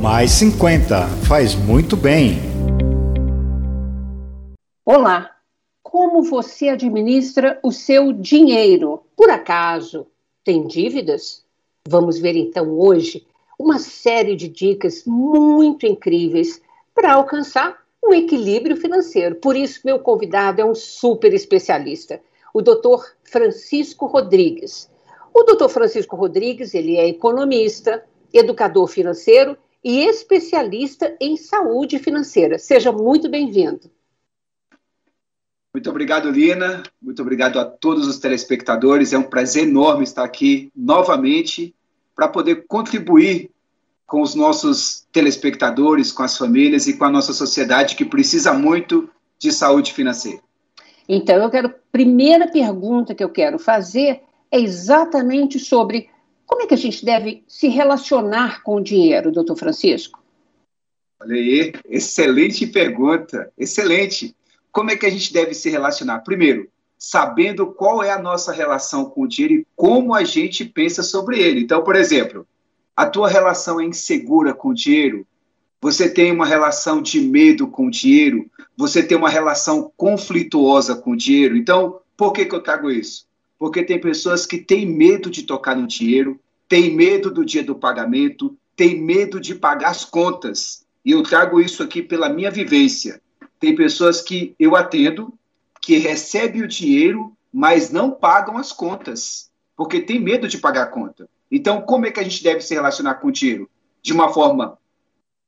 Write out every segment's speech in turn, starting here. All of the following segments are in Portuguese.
Mais 50 faz muito bem. Olá, como você administra o seu dinheiro? Por acaso tem dívidas? Vamos ver então hoje uma série de dicas muito incríveis para alcançar um equilíbrio financeiro. Por isso, meu convidado é um super especialista, o Dr. Francisco Rodrigues. O Dr. Francisco Rodrigues, ele é economista, educador financeiro e especialista em saúde financeira. Seja muito bem-vindo. Muito obrigado, Lina. Muito obrigado a todos os telespectadores. É um prazer enorme estar aqui novamente para poder contribuir com os nossos telespectadores, com as famílias e com a nossa sociedade que precisa muito de saúde financeira. Então, eu quero. Primeira pergunta que eu quero fazer é exatamente sobre como é que a gente deve se relacionar com o dinheiro, doutor Francisco? Olha aí, excelente pergunta, excelente. Como é que a gente deve se relacionar? Primeiro, sabendo qual é a nossa relação com o dinheiro e como a gente pensa sobre ele. Então, por exemplo, a tua relação é insegura com o dinheiro, você tem uma relação de medo com o dinheiro, você tem uma relação conflituosa com o dinheiro. Então, por que, que eu trago isso? Porque tem pessoas que têm medo de tocar no dinheiro, têm medo do dia do pagamento, têm medo de pagar as contas. E eu trago isso aqui pela minha vivência. Tem pessoas que eu atendo que recebem o dinheiro, mas não pagam as contas, porque tem medo de pagar a conta. Então, como é que a gente deve se relacionar com o dinheiro? De uma forma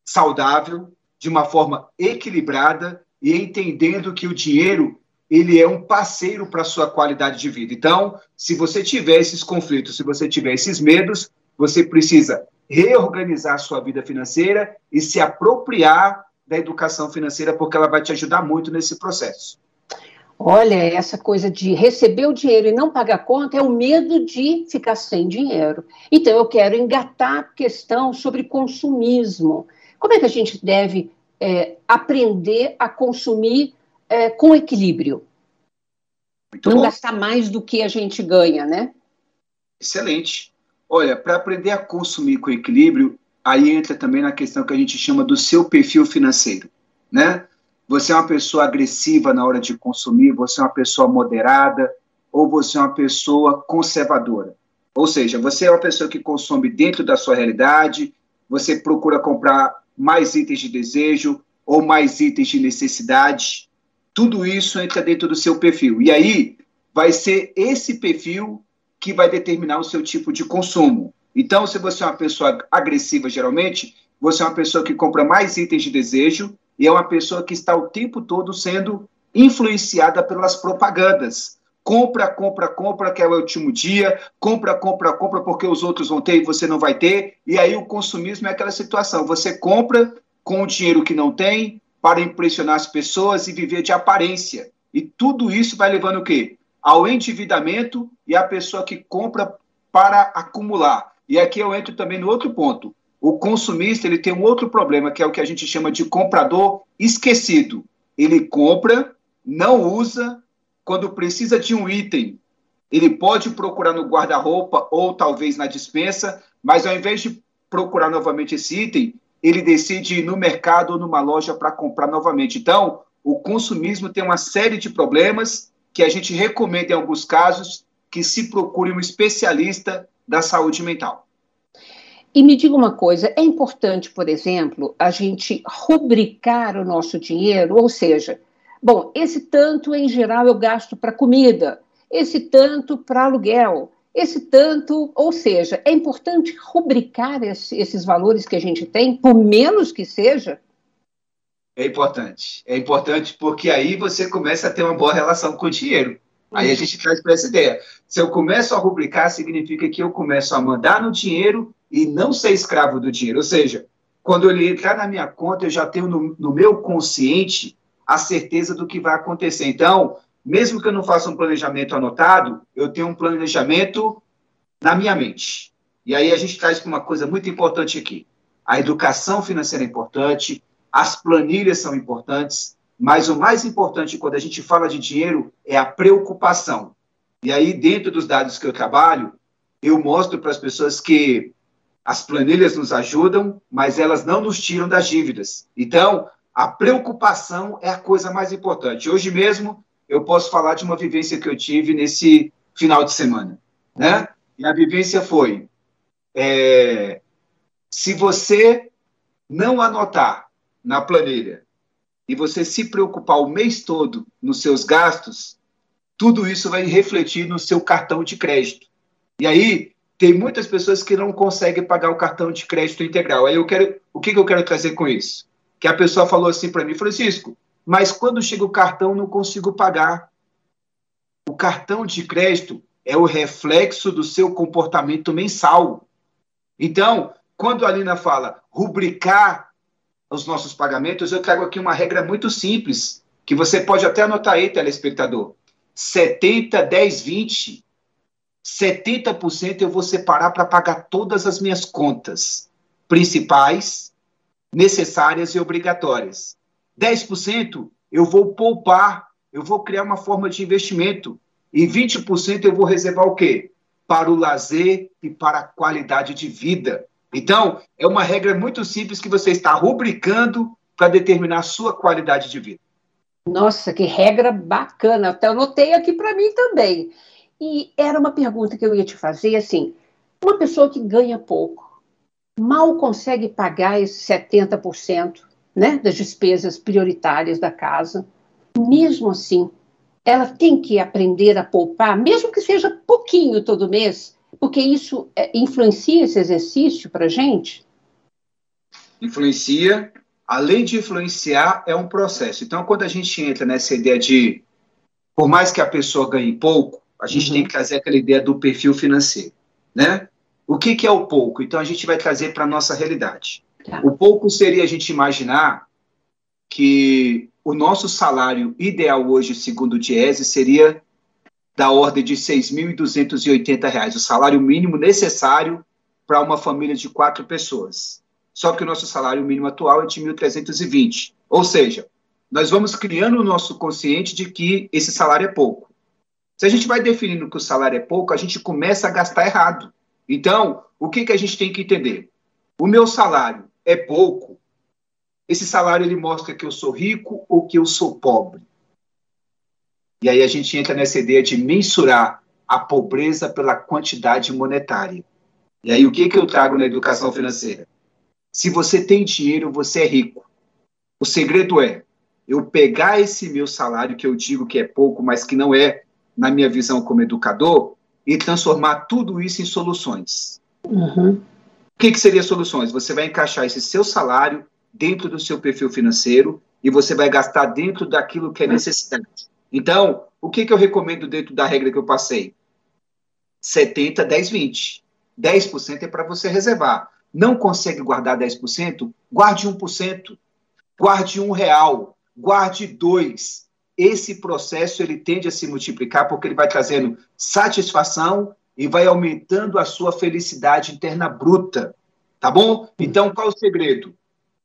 saudável, de uma forma equilibrada e entendendo que o dinheiro ele é um parceiro para a sua qualidade de vida. Então, se você tiver esses conflitos, se você tiver esses medos, você precisa reorganizar a sua vida financeira e se apropriar da educação financeira, porque ela vai te ajudar muito nesse processo. Olha, essa coisa de receber o dinheiro e não pagar conta é o medo de ficar sem dinheiro. Então, eu quero engatar a questão sobre consumismo. Como é que a gente deve é, aprender a consumir é, com equilíbrio? Muito não bom. gastar mais do que a gente ganha, né? Excelente. Olha, para aprender a consumir com equilíbrio, aí entra também na questão que a gente chama do seu perfil financeiro, né? Você é uma pessoa agressiva na hora de consumir, você é uma pessoa moderada ou você é uma pessoa conservadora. Ou seja, você é uma pessoa que consome dentro da sua realidade, você procura comprar mais itens de desejo ou mais itens de necessidade. Tudo isso entra dentro do seu perfil. E aí vai ser esse perfil que vai determinar o seu tipo de consumo. Então, se você é uma pessoa agressiva, geralmente, você é uma pessoa que compra mais itens de desejo e é uma pessoa que está o tempo todo sendo influenciada pelas propagandas. Compra, compra, compra, que é o último dia, compra, compra, compra, porque os outros vão ter e você não vai ter. E aí o consumismo é aquela situação: você compra com o dinheiro que não tem para impressionar as pessoas e viver de aparência. E tudo isso vai levando o quê? Ao endividamento e a pessoa que compra para acumular. E aqui eu entro também no outro ponto. O consumista ele tem um outro problema, que é o que a gente chama de comprador esquecido. Ele compra, não usa, quando precisa de um item, ele pode procurar no guarda-roupa ou talvez na dispensa, mas ao invés de procurar novamente esse item, ele decide ir no mercado ou numa loja para comprar novamente. Então, o consumismo tem uma série de problemas que a gente recomenda em alguns casos que se procure um especialista da saúde mental. E me diga uma coisa, é importante, por exemplo, a gente rubricar o nosso dinheiro, ou seja, Bom, esse tanto em geral eu gasto para comida, esse tanto para aluguel, esse tanto, ou seja, é importante rubricar esse, esses valores que a gente tem, por menos que seja. É importante. É importante porque aí você começa a ter uma boa relação com o dinheiro. Aí a gente traz para essa ideia. Se eu começo a rubricar, significa que eu começo a mandar no dinheiro e não ser escravo do dinheiro. Ou seja, quando ele entrar na minha conta, eu já tenho no, no meu consciente a certeza do que vai acontecer. Então, mesmo que eu não faça um planejamento anotado, eu tenho um planejamento na minha mente. E aí a gente traz uma coisa muito importante aqui. A educação financeira é importante, as planilhas são importantes, mas o mais importante quando a gente fala de dinheiro é a preocupação. E aí, dentro dos dados que eu trabalho, eu mostro para as pessoas que As planilhas nos ajudam, mas elas não nos tiram das dívidas. Então, a preocupação é a coisa mais importante. Hoje mesmo, eu posso falar de uma vivência que eu tive nesse final de semana. Né? E a vivência foi: é, se você não anotar na planilha e você se preocupar o mês todo nos seus gastos, tudo isso vai refletir no seu cartão de crédito. E aí, tem muitas pessoas que não conseguem pagar o cartão de crédito integral. Aí eu quero, o que, que eu quero trazer com isso? Que a pessoa falou assim para mim, Francisco, mas quando chega o cartão não consigo pagar. O cartão de crédito é o reflexo do seu comportamento mensal. Então, quando a Alina fala rubricar os nossos pagamentos, eu trago aqui uma regra muito simples, que você pode até anotar aí, telespectador. 70, 10, 20. 70% eu vou separar para pagar todas as minhas contas principais, necessárias e obrigatórias. 10% eu vou poupar, eu vou criar uma forma de investimento. E 20% eu vou reservar o quê? Para o lazer e para a qualidade de vida. Então, é uma regra muito simples que você está rubricando para determinar a sua qualidade de vida. Nossa, que regra bacana. Até anotei aqui para mim também. E era uma pergunta que eu ia te fazer, assim, uma pessoa que ganha pouco, mal consegue pagar esses 70% né, das despesas prioritárias da casa, mesmo assim, ela tem que aprender a poupar, mesmo que seja pouquinho todo mês, porque isso é, influencia esse exercício para a gente? Influencia. Além de influenciar, é um processo. Então, quando a gente entra nessa ideia de, por mais que a pessoa ganhe pouco, a gente uhum. tem que trazer aquela ideia do perfil financeiro, né? O que, que é o pouco? Então a gente vai trazer para a nossa realidade. Tá. O pouco seria a gente imaginar que o nosso salário ideal hoje, segundo o Diese, seria da ordem de R$ 6.280, o salário mínimo necessário para uma família de quatro pessoas. Só que o nosso salário mínimo atual é de 1.320. Ou seja, nós vamos criando o nosso consciente de que esse salário é pouco. Se a gente vai definindo que o salário é pouco, a gente começa a gastar errado. Então, o que, que a gente tem que entender? O meu salário é pouco. Esse salário ele mostra que eu sou rico ou que eu sou pobre. E aí a gente entra nessa ideia de mensurar a pobreza pela quantidade monetária. E aí o que, que eu trago na educação financeira? Se você tem dinheiro, você é rico. O segredo é eu pegar esse meu salário, que eu digo que é pouco, mas que não é na minha visão como educador, e transformar tudo isso em soluções. Uhum. O que, que seria soluções? Você vai encaixar esse seu salário dentro do seu perfil financeiro e você vai gastar dentro daquilo que é necessidade. Então, o que, que eu recomendo dentro da regra que eu passei? 70, 10, 20. 10% é para você reservar. Não consegue guardar 10%? Guarde 1%. Guarde um real. Guarde dois esse processo ele tende a se multiplicar porque ele vai trazendo satisfação e vai aumentando a sua felicidade interna bruta, tá bom? Então, qual é o segredo?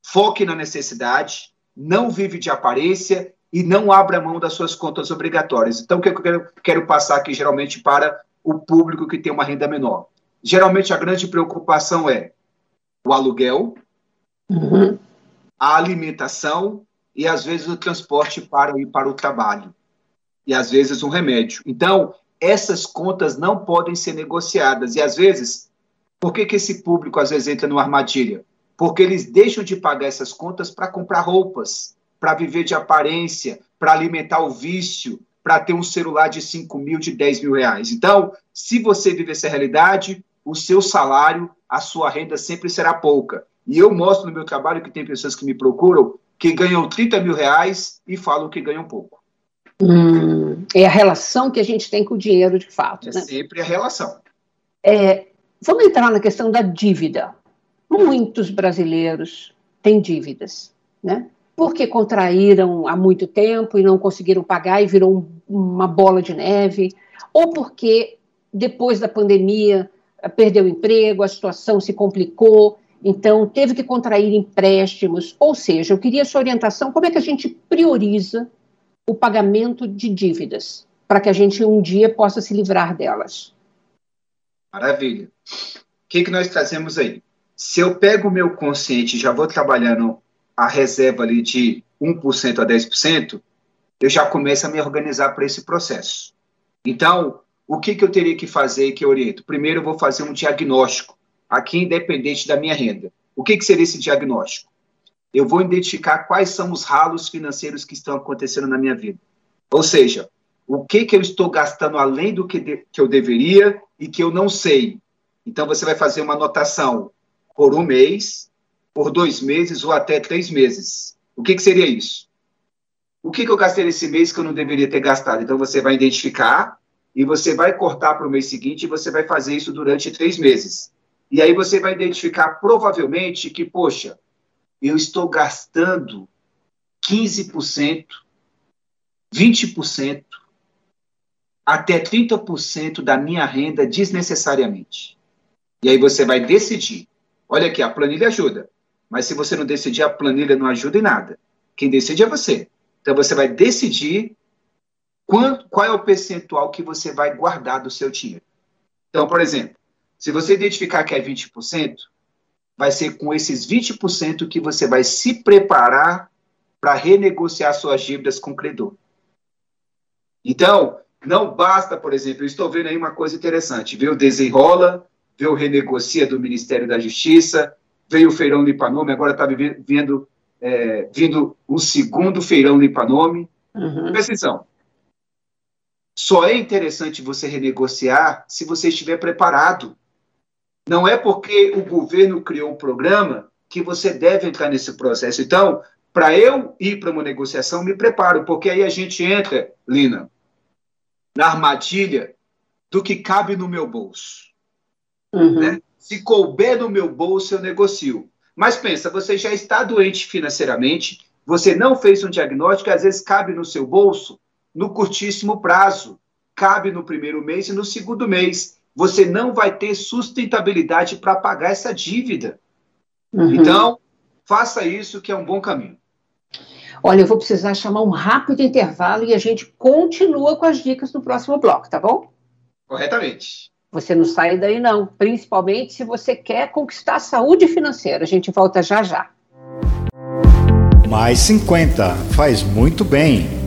Foque na necessidade, não vive de aparência e não abra mão das suas contas obrigatórias. Então, o que eu quero, quero passar aqui geralmente para o público que tem uma renda menor? Geralmente a grande preocupação é o aluguel, uhum. a alimentação e às vezes o transporte para ir para o trabalho, e às vezes um remédio. Então, essas contas não podem ser negociadas, e às vezes, por que, que esse público às vezes entra numa armadilha? Porque eles deixam de pagar essas contas para comprar roupas, para viver de aparência, para alimentar o vício, para ter um celular de 5 mil, de 10 mil reais. Então, se você viver essa realidade, o seu salário, a sua renda sempre será pouca. E eu mostro no meu trabalho que tem pessoas que me procuram que ganham 30 mil reais e falam que ganham pouco. Hum, é a relação que a gente tem com o dinheiro, de fato. É né? sempre a relação. É, vamos entrar na questão da dívida. Muitos brasileiros têm dívidas, né? Porque contraíram há muito tempo e não conseguiram pagar e virou uma bola de neve, ou porque depois da pandemia perdeu o emprego, a situação se complicou então, teve que contrair empréstimos. Ou seja, eu queria sua orientação: como é que a gente prioriza o pagamento de dívidas para que a gente um dia possa se livrar delas? Maravilha. O que, que nós trazemos aí? se eu pego o meu consciente já vou trabalhando a reserva ali de 1% a 10%, eu já começo a me organizar para esse processo. Então, o que, que eu teria que fazer que eu oriento? Primeiro, eu vou fazer um diagnóstico, aqui independente da minha renda. O que, que seria esse diagnóstico? Eu vou identificar quais são os ralos financeiros que estão acontecendo na minha vida. Ou seja, o que, que eu estou gastando além do que, de, que eu deveria e que eu não sei. Então, você vai fazer uma anotação por um mês, por dois meses ou até três meses. O que, que seria isso? O que, que eu gastei nesse mês que eu não deveria ter gastado? Então, você vai identificar e você vai cortar para o mês seguinte e você vai fazer isso durante três meses. E aí você vai identificar provavelmente que, poxa, eu estou gastando 15%, 20%, até 30% da minha renda desnecessariamente. E aí você vai decidir. Olha aqui, a planilha ajuda. Mas se você não decidir, a planilha não ajuda em nada. Quem decide é você. Então você vai decidir qual, qual é o percentual que você vai guardar do seu dinheiro. Então, por exemplo, se você identificar que é 20%, vai ser com esses 20% que você vai se preparar para renegociar suas dívidas com o credor. Então, não basta, por exemplo, eu estou vendo aí uma coisa interessante, veio o desenrola, veio o renegocia do Ministério da Justiça, veio o feirão Lipanome, agora está vendo, é, vindo um segundo feirão Lipanome. Uhum. Presta atenção, só é interessante você renegociar se você estiver preparado. Não é porque o governo criou um programa que você deve entrar nesse processo. Então, para eu ir para uma negociação, me preparo, porque aí a gente entra, Lina, na armadilha do que cabe no meu bolso. Uhum. Né? Se couber no meu bolso, eu negocio. Mas pensa, você já está doente financeiramente, você não fez um diagnóstico, às vezes cabe no seu bolso, no curtíssimo prazo. Cabe no primeiro mês e no segundo mês. Você não vai ter sustentabilidade para pagar essa dívida. Uhum. Então, faça isso que é um bom caminho. Olha, eu vou precisar chamar um rápido intervalo e a gente continua com as dicas no próximo bloco, tá bom? Corretamente. Você não sai daí, não. Principalmente se você quer conquistar a saúde financeira. A gente volta já já. Mais 50 faz muito bem.